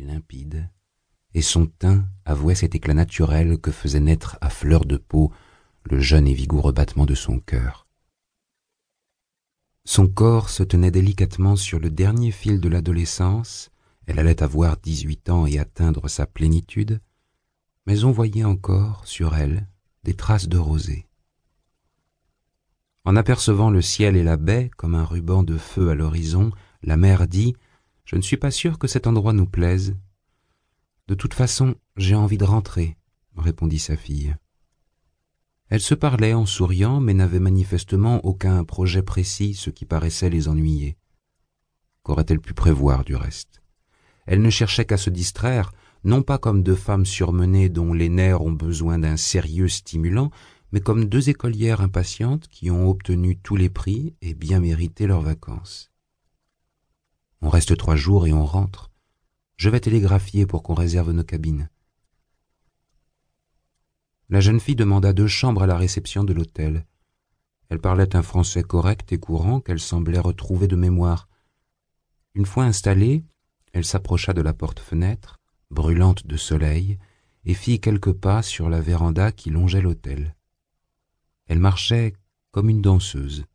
et limpide, et son teint avouait cet éclat naturel que faisait naître à fleur de peau le jeune et vigoureux battement de son cœur. Son corps se tenait délicatement sur le dernier fil de l'adolescence, elle allait avoir dix-huit ans et atteindre sa plénitude, mais on voyait encore sur elle des traces de rosée. En apercevant le ciel et la baie comme un ruban de feu à l'horizon, la mère dit Je ne suis pas sûre que cet endroit nous plaise. De toute façon, j'ai envie de rentrer, répondit sa fille. Elle se parlait en souriant, mais n'avait manifestement aucun projet précis, ce qui paraissait les ennuyer. Qu'aurait-elle pu prévoir du reste? Elle ne cherchait qu'à se distraire, non pas comme deux femmes surmenées dont les nerfs ont besoin d'un sérieux stimulant, mais comme deux écolières impatientes qui ont obtenu tous les prix et bien mérité leurs vacances. On reste trois jours et on rentre. Je vais télégraphier pour qu'on réserve nos cabines. La jeune fille demanda deux chambres à la réception de l'hôtel. Elle parlait un français correct et courant qu'elle semblait retrouver de mémoire. Une fois installée, elle s'approcha de la porte-fenêtre, brûlante de soleil, et fit quelques pas sur la véranda qui longeait l'hôtel. Elle marchait comme une danseuse,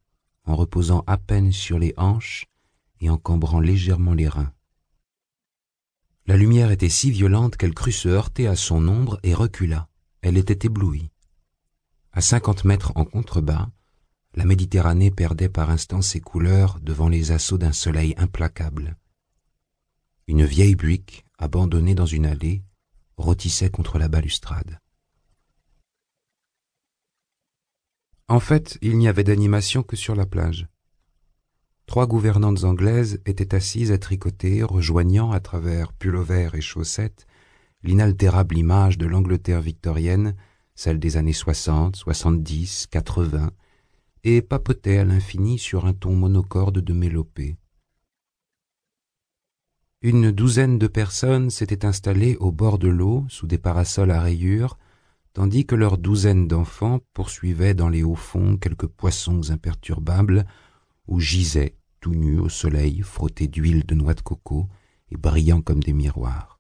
en reposant à peine sur les hanches et en cambrant légèrement les reins. La lumière était si violente qu'elle crut se heurter à son ombre et recula. Elle était éblouie. À cinquante mètres en contrebas, la Méditerranée perdait par instants ses couleurs devant les assauts d'un soleil implacable. Une vieille buick, abandonnée dans une allée, rôtissait contre la balustrade. En fait, il n'y avait d'animation que sur la plage. Trois gouvernantes anglaises étaient assises à tricoter, rejoignant à travers pullover et chaussettes l'inaltérable image de l'Angleterre victorienne, celle des années soixante, soixante-dix, quatre-vingts, et papotaient à l'infini sur un ton monocorde de mélopée. Une douzaine de personnes s'étaient installées au bord de l'eau sous des parasols à rayures, tandis que leurs douzaines d'enfants poursuivaient dans les hauts fonds quelques poissons imperturbables ou gisaient tout nus au soleil frottés d'huile de noix de coco et brillants comme des miroirs.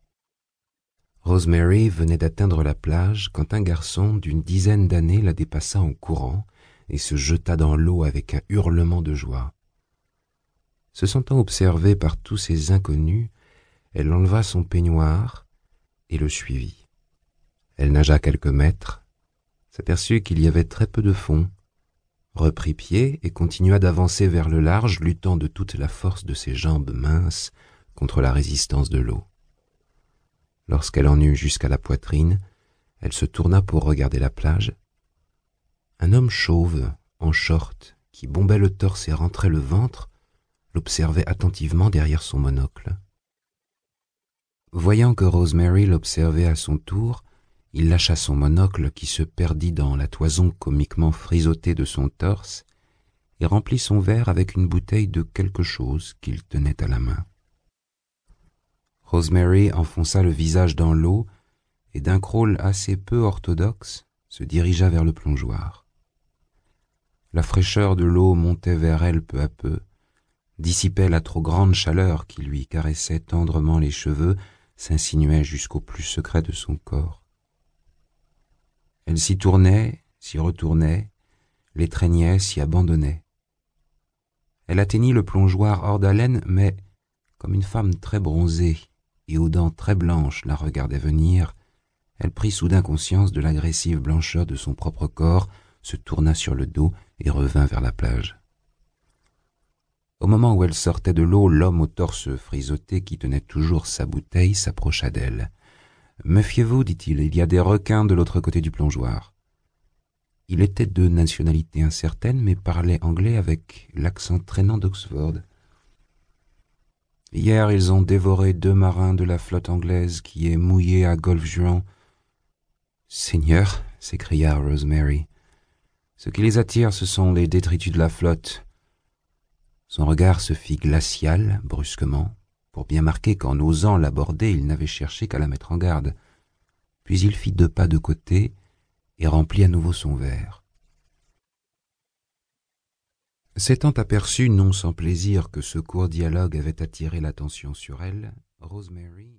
Rosemary venait d'atteindre la plage quand un garçon d'une dizaine d'années la dépassa en courant et se jeta dans l'eau avec un hurlement de joie. Se sentant observée par tous ces inconnus, elle enleva son peignoir et le suivit. Elle nagea quelques mètres, s'aperçut qu'il y avait très peu de fond, reprit pied et continua d'avancer vers le large, luttant de toute la force de ses jambes minces contre la résistance de l'eau. Lorsqu'elle en eut jusqu'à la poitrine, elle se tourna pour regarder la plage. Un homme chauve, en short, qui bombait le torse et rentrait le ventre, l'observait attentivement derrière son monocle. Voyant que Rosemary l'observait à son tour, il lâcha son monocle qui se perdit dans la toison comiquement frisotée de son torse et remplit son verre avec une bouteille de quelque chose qu'il tenait à la main. Rosemary enfonça le visage dans l'eau et d'un crawl assez peu orthodoxe se dirigea vers le plongeoir. La fraîcheur de l'eau montait vers elle peu à peu, dissipait la trop grande chaleur qui lui caressait tendrement les cheveux, s'insinuait jusqu'au plus secret de son corps. Elle s'y tournait, s'y retournait, l'étreignait, s'y abandonnait. Elle atteignit le plongeoir hors d'haleine, mais, comme une femme très bronzée et aux dents très blanches la regardait venir, elle prit soudain conscience de l'agressive blancheur de son propre corps, se tourna sur le dos et revint vers la plage. Au moment où elle sortait de l'eau, l'homme au torse frisotté qui tenait toujours sa bouteille s'approcha d'elle. Méfiez-vous, dit-il, il y a des requins de l'autre côté du plongeoir. Il était de nationalité incertaine, mais parlait anglais avec l'accent traînant d'Oxford. Hier, ils ont dévoré deux marins de la flotte anglaise qui est mouillée à Golfe-Juan. Seigneur, s'écria Rosemary, ce qui les attire, ce sont les détritus de la flotte. Son regard se fit glacial brusquement, pour bien marquer qu'en osant l'aborder, il n'avait cherché qu'à la mettre en garde. Puis il fit deux pas de côté et remplit à nouveau son verre. S'étant aperçu non sans plaisir que ce court dialogue avait attiré l'attention sur elle, Rosemary